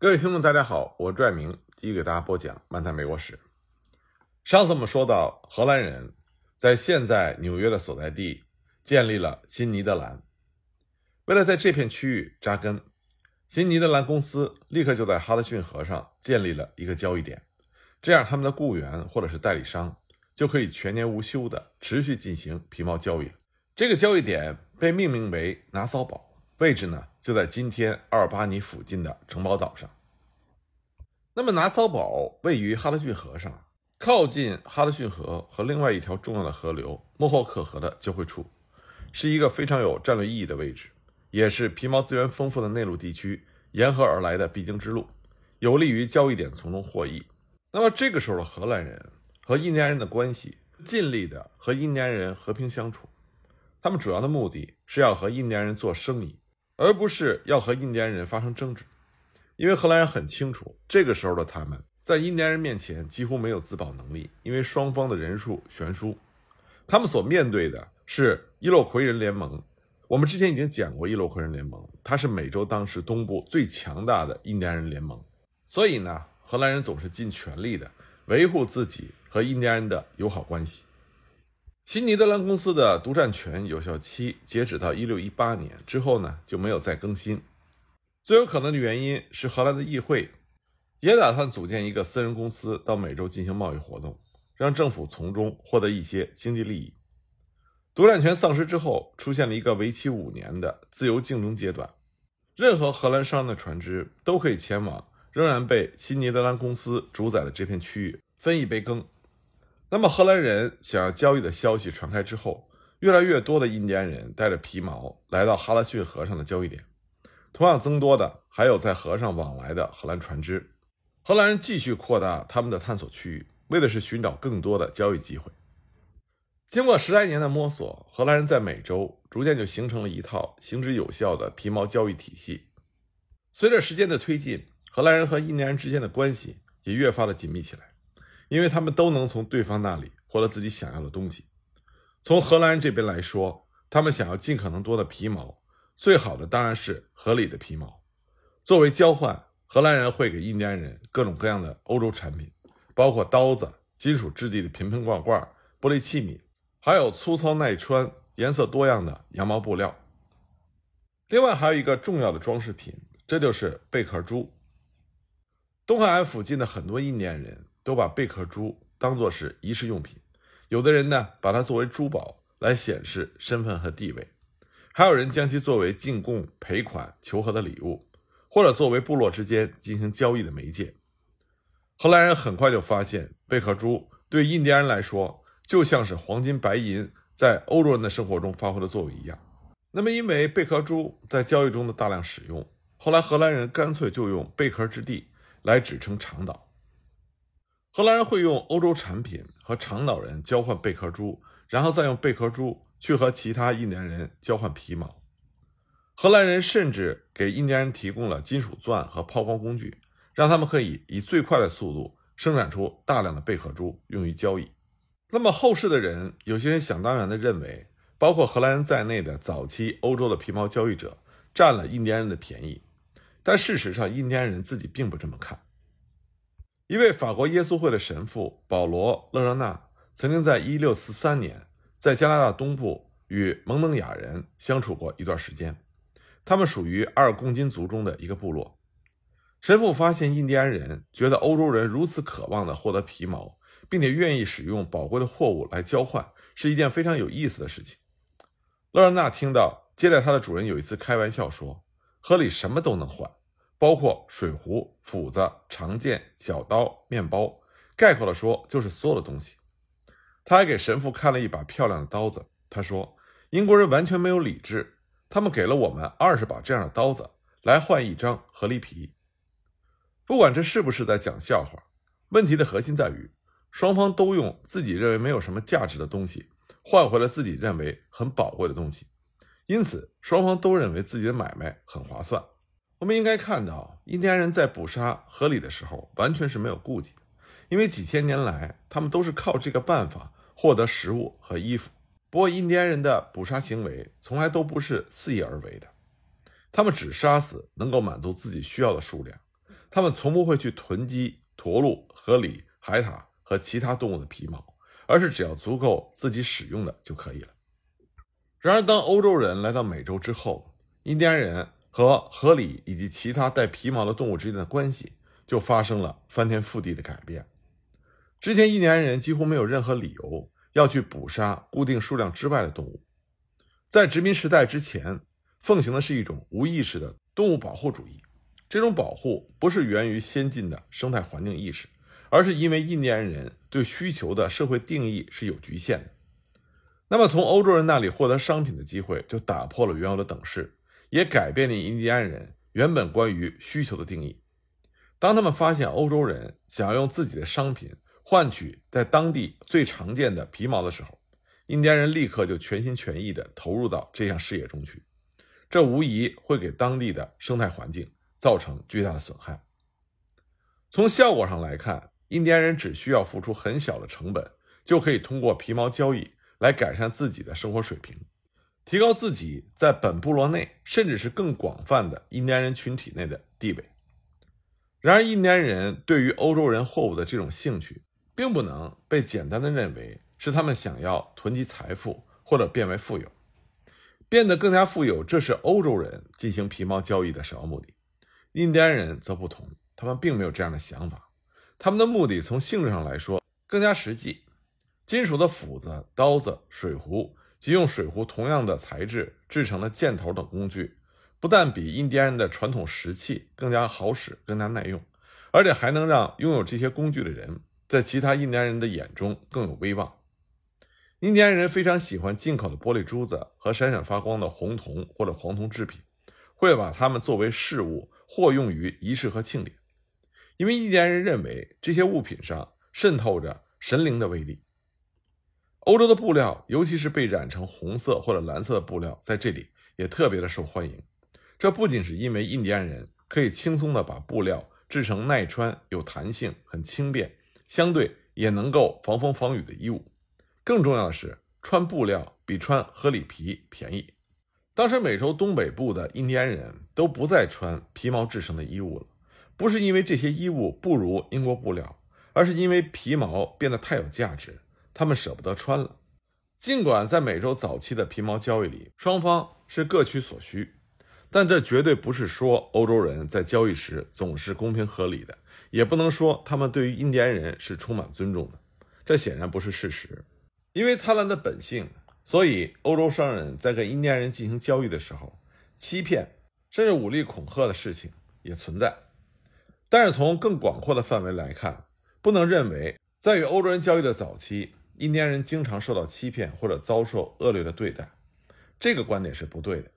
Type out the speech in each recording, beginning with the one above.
各位听众，大家好，我是拽明继续给大家播讲《漫谈美国史》。上次我们说到，荷兰人在现在纽约的所在地建立了新尼德兰。为了在这片区域扎根，新尼德兰公司立刻就在哈德逊河上建立了一个交易点，这样他们的雇员或者是代理商就可以全年无休的持续进行皮毛交易。这个交易点被命名为拿骚堡，位置呢？就在今天阿尔巴尼附近的城堡岛上。那么拿骚堡位于哈德逊河上，靠近哈德逊河和另外一条重要的河流莫霍克河的交汇处，是一个非常有战略意义的位置，也是皮毛资源丰富的内陆地区沿河而来的必经之路，有利于交易点从中获益。那么这个时候的荷兰人和印第安人的关系，尽力的和印第安人和平相处，他们主要的目的是要和印第安人做生意。而不是要和印第安人发生争执，因为荷兰人很清楚，这个时候的他们在印第安人面前几乎没有自保能力，因为双方的人数悬殊。他们所面对的是伊洛魁人联盟。我们之前已经讲过伊洛魁人联盟，它是美洲当时东部最强大的印第安人联盟。所以呢，荷兰人总是尽全力的维护自己和印第安人的友好关系。新尼德兰公司的独占权有效期截止到一六一八年之后呢，就没有再更新。最有可能的原因是荷兰的议会也打算组建一个私人公司到美洲进行贸易活动，让政府从中获得一些经济利益。独占权丧失之后，出现了一个为期五年的自由竞争阶段，任何荷兰商人的船只都可以前往仍然被新尼德兰公司主宰的这片区域分一杯羹。那么，荷兰人想要交易的消息传开之后，越来越多的印第安人带着皮毛来到哈拉逊河上的交易点。同样增多的还有在河上往来的荷兰船只。荷兰人继续扩大他们的探索区域，为的是寻找更多的交易机会。经过十来年的摸索，荷兰人在美洲逐渐就形成了一套行之有效的皮毛交易体系。随着时间的推进，荷兰人和印第安人之间的关系也越发的紧密起来。因为他们都能从对方那里获得自己想要的东西。从荷兰人这边来说，他们想要尽可能多的皮毛，最好的当然是合理的皮毛。作为交换，荷兰人会给印第安人各种各样的欧洲产品，包括刀子、金属质地的瓶瓶罐罐、玻璃器皿，还有粗糙耐穿、颜色多样的羊毛布料。另外还有一个重要的装饰品，这就是贝壳珠。东海岸附近的很多印第安人。都把贝壳珠当作是仪式用品，有的人呢把它作为珠宝来显示身份和地位，还有人将其作为进贡、赔款、求和的礼物，或者作为部落之间进行交易的媒介。荷兰人很快就发现，贝壳珠对印第安人来说就像是黄金、白银在欧洲人的生活中发挥的作用一样。那么，因为贝壳珠在交易中的大量使用，后来荷兰人干脆就用“贝壳之地”来指称长岛。荷兰人会用欧洲产品和长岛人交换贝壳珠，然后再用贝壳珠去和其他印第安人交换皮毛。荷兰人甚至给印第安人提供了金属钻和抛光工具，让他们可以以最快的速度生产出大量的贝壳珠用于交易。那么后世的人，有些人想当然地认为，包括荷兰人在内的早期欧洲的皮毛交易者占了印第安人的便宜，但事实上，印第安人自己并不这么看。一位法国耶稣会的神父保罗·勒热纳曾经在1643年在加拿大东部与蒙登雅人相处过一段时间。他们属于阿尔贡金族中的一个部落。神父发现，印第安人觉得欧洲人如此渴望地获得皮毛，并且愿意使用宝贵的货物来交换，是一件非常有意思的事情。勒热纳听到接待他的主人有一次开玩笑说：“河里什么都能换。”包括水壶、斧子、长剑、小刀、面包，概括的说就是所有的东西。他还给神父看了一把漂亮的刀子。他说：“英国人完全没有理智，他们给了我们二十把这样的刀子来换一张河狸皮。不管这是不是在讲笑话，问题的核心在于双方都用自己认为没有什么价值的东西换回了自己认为很宝贵的东西，因此双方都认为自己的买卖很划算。”我们应该看到，印第安人在捕杀河里的时候完全是没有顾忌的，因为几千年来他们都是靠这个办法获得食物和衣服。不过，印第安人的捕杀行为从来都不是肆意而为的，他们只杀死能够满足自己需要的数量，他们从不会去囤积驼鹿、河狸、海獭和其他动物的皮毛，而是只要足够自己使用的就可以了。然而，当欧洲人来到美洲之后，印第安人和河狸以及其他带皮毛的动物之间的关系就发生了翻天覆地的改变。之前，印第安人几乎没有任何理由要去捕杀固定数量之外的动物。在殖民时代之前，奉行的是一种无意识的动物保护主义。这种保护不是源于先进的生态环境意识，而是因为印第安人对需求的社会定义是有局限的。那么，从欧洲人那里获得商品的机会就打破了原有的等式，也改变了印第安人原本关于需求的定义。当他们发现欧洲人想要用自己的商品换取在当地最常见的皮毛的时候，印第安人立刻就全心全意地投入到这项事业中去。这无疑会给当地的生态环境造成巨大的损害。从效果上来看，印第安人只需要付出很小的成本，就可以通过皮毛交易。来改善自己的生活水平，提高自己在本部落内，甚至是更广泛的印第安人群体内的地位。然而，印第安人对于欧洲人货物的这种兴趣，并不能被简单的认为是他们想要囤积财富或者变为富有，变得更加富有。这是欧洲人进行皮毛交易的首要目的。印第安人则不同，他们并没有这样的想法。他们的目的从性质上来说更加实际。金属的斧子、刀子、水壶即用水壶同样的材质制成的箭头等工具，不但比印第安人的传统石器更加好使、更加耐用，而且还能让拥有这些工具的人在其他印第安人的眼中更有威望。印第安人非常喜欢进口的玻璃珠子和闪闪发光的红铜或者黄铜制品，会把它们作为饰物或用于仪式和庆典，因为印第安人认为这些物品上渗透着神灵的威力。欧洲的布料，尤其是被染成红色或者蓝色的布料，在这里也特别的受欢迎。这不仅是因为印第安人可以轻松的把布料制成耐穿、有弹性、很轻便，相对也能够防风防雨的衣物。更重要的是，穿布料比穿河里皮便宜。当时美洲东北部的印第安人都不再穿皮毛制成的衣物了，不是因为这些衣物不如英国布料，而是因为皮毛变得太有价值。他们舍不得穿了，尽管在美洲早期的皮毛交易里，双方是各取所需，但这绝对不是说欧洲人在交易时总是公平合理的，也不能说他们对于印第安人是充满尊重的。这显然不是事实。因为贪婪的本性，所以欧洲商人在跟印第安人进行交易的时候，欺骗甚至武力恐吓的事情也存在。但是从更广阔的范围来看，不能认为在与欧洲人交易的早期。印第安人经常受到欺骗或者遭受恶劣的对待，这个观点是不对的，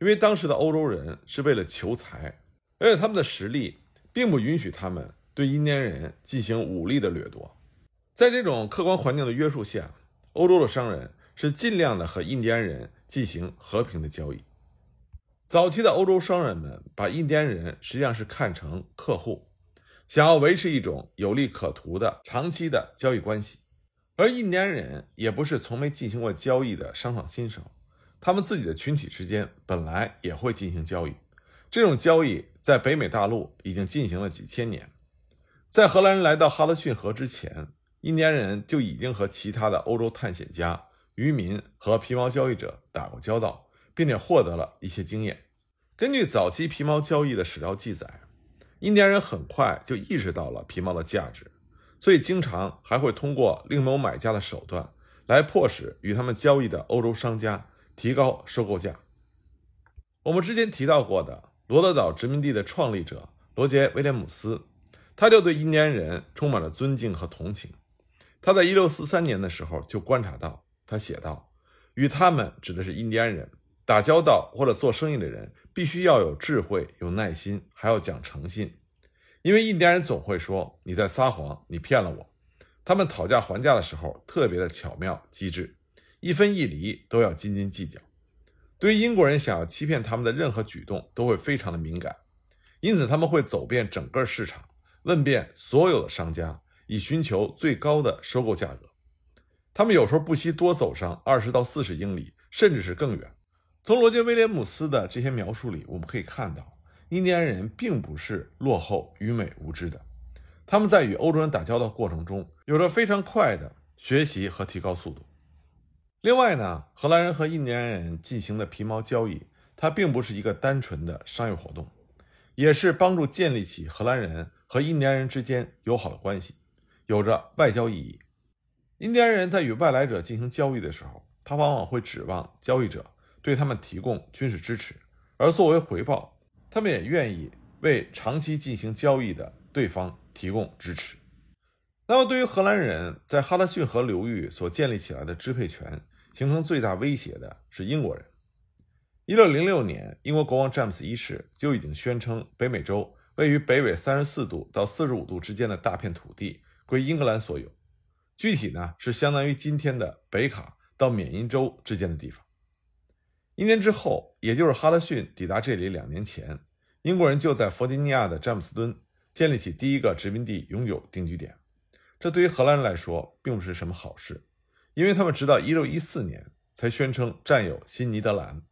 因为当时的欧洲人是为了求财，而且他们的实力并不允许他们对印第安人进行武力的掠夺。在这种客观环境的约束下，欧洲的商人是尽量的和印第安人进行和平的交易。早期的欧洲商人们把印第安人实际上是看成客户，想要维持一种有利可图的长期的交易关系。而印第安人也不是从没进行过交易的商场新手，他们自己的群体之间本来也会进行交易。这种交易在北美大陆已经进行了几千年。在荷兰人来到哈德逊河之前，印第安人就已经和其他的欧洲探险家、渔民和皮毛交易者打过交道，并且获得了一些经验。根据早期皮毛交易的史料记载，印第安人很快就意识到了皮毛的价值。所以，经常还会通过另谋买家的手段，来迫使与他们交易的欧洲商家提高收购价。我们之前提到过的罗德岛殖民地的创立者罗杰·威廉姆斯，他就对印第安人充满了尊敬和同情。他在1643年的时候就观察到，他写道：“与他们指的是印第安人打交道或者做生意的人，必须要有智慧、有耐心，还要讲诚信。”因为印第安人总会说你在撒谎，你骗了我。他们讨价还价的时候特别的巧妙机智，一分一厘都要斤斤计较。对于英国人想要欺骗他们的任何举动都会非常的敏感，因此他们会走遍整个市场，问遍所有的商家，以寻求最高的收购价格。他们有时候不惜多走上二十到四十英里，甚至是更远。从罗杰·威廉姆斯的这些描述里，我们可以看到。印第安人并不是落后、愚昧、无知的，他们在与欧洲人打交道过程中有着非常快的学习和提高速度。另外呢，荷兰人和印第安人进行的皮毛交易，它并不是一个单纯的商业活动，也是帮助建立起荷兰人和印第安人之间友好的关系，有着外交意义。印第安人在与外来者进行交易的时候，他往往会指望交易者对他们提供军事支持，而作为回报，他们也愿意为长期进行交易的对方提供支持。那么，对于荷兰人在哈德逊河流域所建立起来的支配权，形成最大威胁的是英国人。一六零六年，英国国王詹姆斯一世就已经宣称，北美洲位于北纬三十四度到四十五度之间的大片土地归英格兰所有。具体呢，是相当于今天的北卡到缅因州之间的地方。一年之后，也就是哈德逊抵达这里两年前，英国人就在弗吉尼亚的詹姆斯敦建立起第一个殖民地永久定居点。这对于荷兰人来说，并不是什么好事。因为他们直到一六一四年才宣称占有新尼德兰，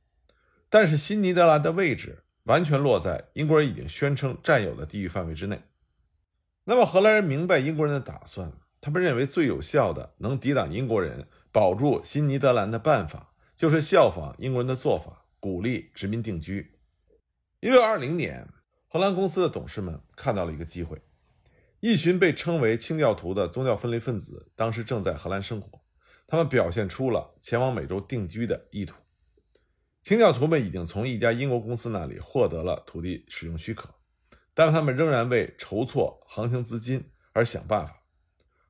但是新尼德兰的位置完全落在英国人已经宣称占有的地域范围之内。那么荷兰人明白英国人的打算，他们认为最有效的能抵挡英国人保住新尼德兰的办法，就是效仿英国人的做法，鼓励殖民定居。一六二零年，荷兰公司的董事们看到了一个机会，一群被称为清教徒的宗教分离分子，当时正在荷兰生活。他们表现出了前往美洲定居的意图。清教徒们已经从一家英国公司那里获得了土地使用许可，但他们仍然为筹措航行资金而想办法。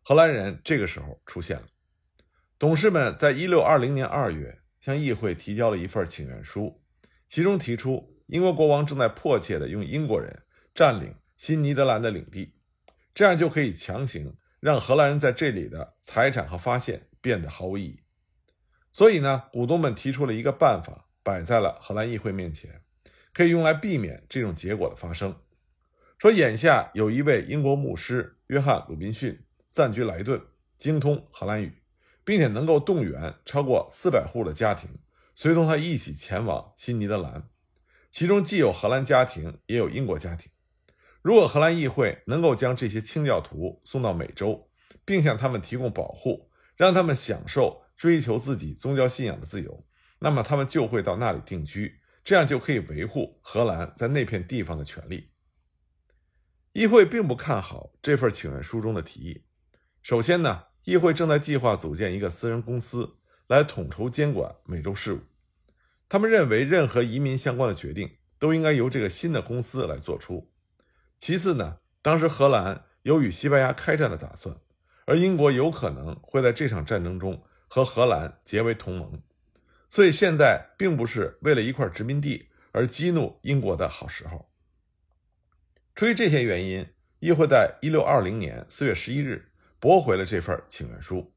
荷兰人这个时候出现了。董事们在一六二零年二月向议会提交了一份请愿书，其中提出英国国王正在迫切地用英国人占领新尼德兰的领地，这样就可以强行让荷兰人在这里的财产和发现。变得毫无意义，所以呢，股东们提出了一个办法，摆在了荷兰议会面前，可以用来避免这种结果的发生。说眼下有一位英国牧师约翰·鲁滨逊暂居莱顿，精通荷兰语，并且能够动员超过四百户的家庭随同他一起前往新尼德兰，其中既有荷兰家庭，也有英国家庭。如果荷兰议会能够将这些清教徒送到美洲，并向他们提供保护，让他们享受追求自己宗教信仰的自由，那么他们就会到那里定居，这样就可以维护荷兰在那片地方的权利。议会并不看好这份请愿书中的提议。首先呢，议会正在计划组建一个私人公司来统筹监管美洲事务，他们认为任何移民相关的决定都应该由这个新的公司来做出。其次呢，当时荷兰有与西班牙开战的打算。而英国有可能会在这场战争中和荷兰结为同盟，所以现在并不是为了一块殖民地而激怒英国的好时候。出于这些原因，议会在一六二零年四月十一日驳回了这份请愿书。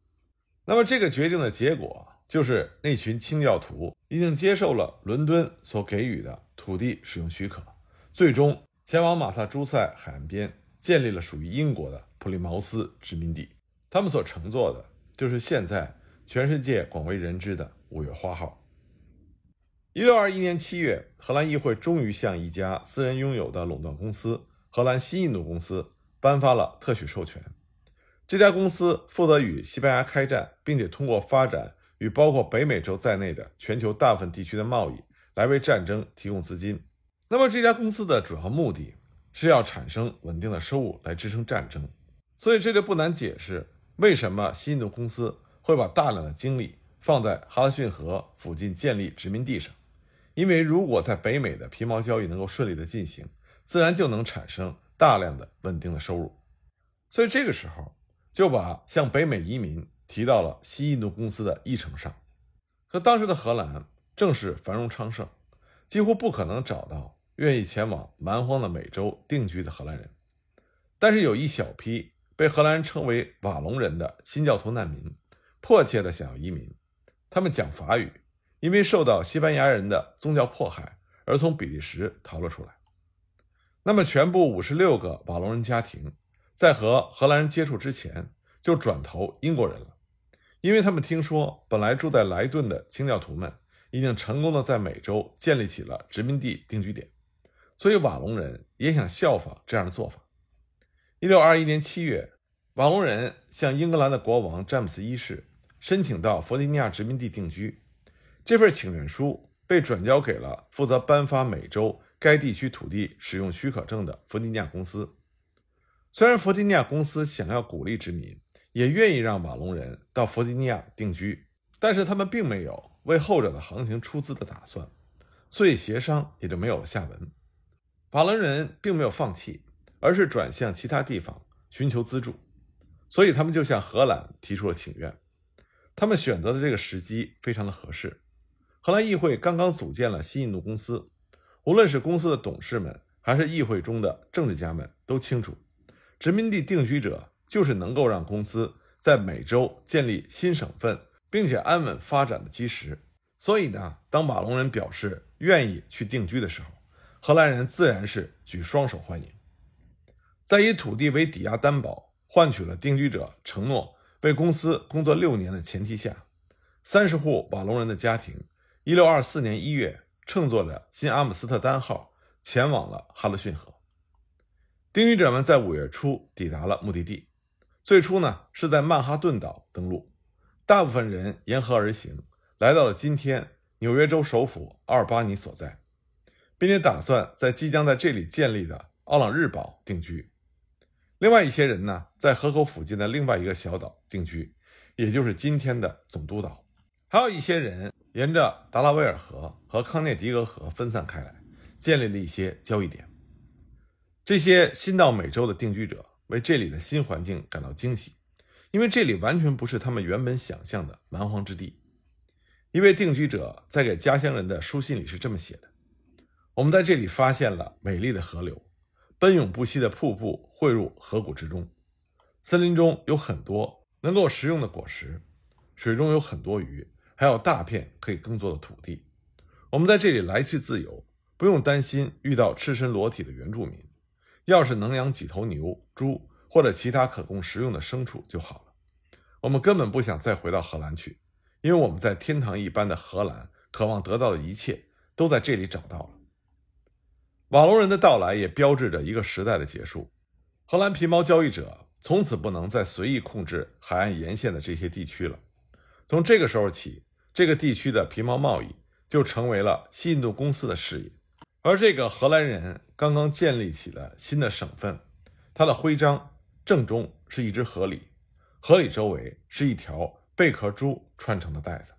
那么，这个决定的结果就是那群清教徒已经接受了伦敦所给予的土地使用许可，最终前往马萨诸塞海岸边建立了属于英国的普利茅斯殖民地。他们所乘坐的就是现在全世界广为人知的“五月花号”。一六二一年七月，荷兰议会终于向一家私人拥有的垄断公司——荷兰新印度公司颁发了特许授权。这家公司负责与西班牙开战，并且通过发展与包括北美洲在内的全球大部分地区的贸易，来为战争提供资金。那么，这家公司的主要目的是要产生稳定的收入来支撑战争。所以，这就不难解释。为什么新印度公司会把大量的精力放在哈德逊河附近建立殖民地上？因为如果在北美的皮毛交易能够顺利的进行，自然就能产生大量的稳定的收入。所以这个时候就把向北美移民提到了西印度公司的议程上。可当时的荷兰正是繁荣昌盛，几乎不可能找到愿意前往蛮荒的美洲定居的荷兰人。但是有一小批。被荷兰称为瓦隆人的新教徒难民，迫切的想要移民。他们讲法语，因为受到西班牙人的宗教迫害而从比利时逃了出来。那么，全部五十六个瓦隆人家庭在和荷兰人接触之前就转投英国人了，因为他们听说本来住在莱顿的清教徒们已经成功的在美洲建立起了殖民地定居点，所以瓦隆人也想效仿这样的做法。一六二一年七月，瓦隆人向英格兰的国王詹姆斯一世申请到弗吉尼亚殖民地定居。这份请愿书被转交给了负责颁发美洲该地区土地使用许可证的弗吉尼亚公司。虽然弗吉尼亚公司想要鼓励殖民，也愿意让瓦隆人到弗吉尼亚定居，但是他们并没有为后者的航行出资的打算，所以协商也就没有了下文。瓦隆人并没有放弃。而是转向其他地方寻求资助，所以他们就向荷兰提出了请愿。他们选择的这个时机非常的合适。荷兰议会刚刚组建了新印度公司，无论是公司的董事们，还是议会中的政治家们，都清楚，殖民地定居者就是能够让公司在美洲建立新省份，并且安稳发展的基石。所以呢，当马龙人表示愿意去定居的时候，荷兰人自然是举双手欢迎。在以土地为抵押担保，换取了定居者承诺为公司工作六年的前提下，三十户瓦隆人的家庭，一六二四年一月乘坐着新阿姆斯特丹号前往了哈勒逊河。定居者们在五月初抵达了目的地，最初呢是在曼哈顿岛登陆，大部分人沿河而行，来到了今天纽约州首府阿尔巴尼所在，并且打算在即将在这里建立的奥朗日堡定居。另外一些人呢，在河口附近的另外一个小岛定居，也就是今天的总督岛。还有一些人沿着达拉维尔河和康涅狄格河分散开来，建立了一些交易点。这些新到美洲的定居者为这里的新环境感到惊喜，因为这里完全不是他们原本想象的蛮荒之地。一位定居者在给家乡人的书信里是这么写的：“我们在这里发现了美丽的河流。”奔涌不息的瀑布汇入河谷之中，森林中有很多能够食用的果实，水中有很多鱼，还有大片可以耕作的土地。我们在这里来去自由，不用担心遇到赤身裸体的原住民。要是能养几头牛、猪或者其他可供食用的牲畜就好了。我们根本不想再回到荷兰去，因为我们在天堂一般的荷兰渴望得到的一切都在这里找到了。瓦隆人的到来也标志着一个时代的结束。荷兰皮毛交易者从此不能再随意控制海岸沿线的这些地区了。从这个时候起，这个地区的皮毛贸易就成为了西印度公司的事业。而这个荷兰人刚刚建立起了新的省份，他的徽章正中是一只河狸，河狸周围是一条贝壳珠串成的带子。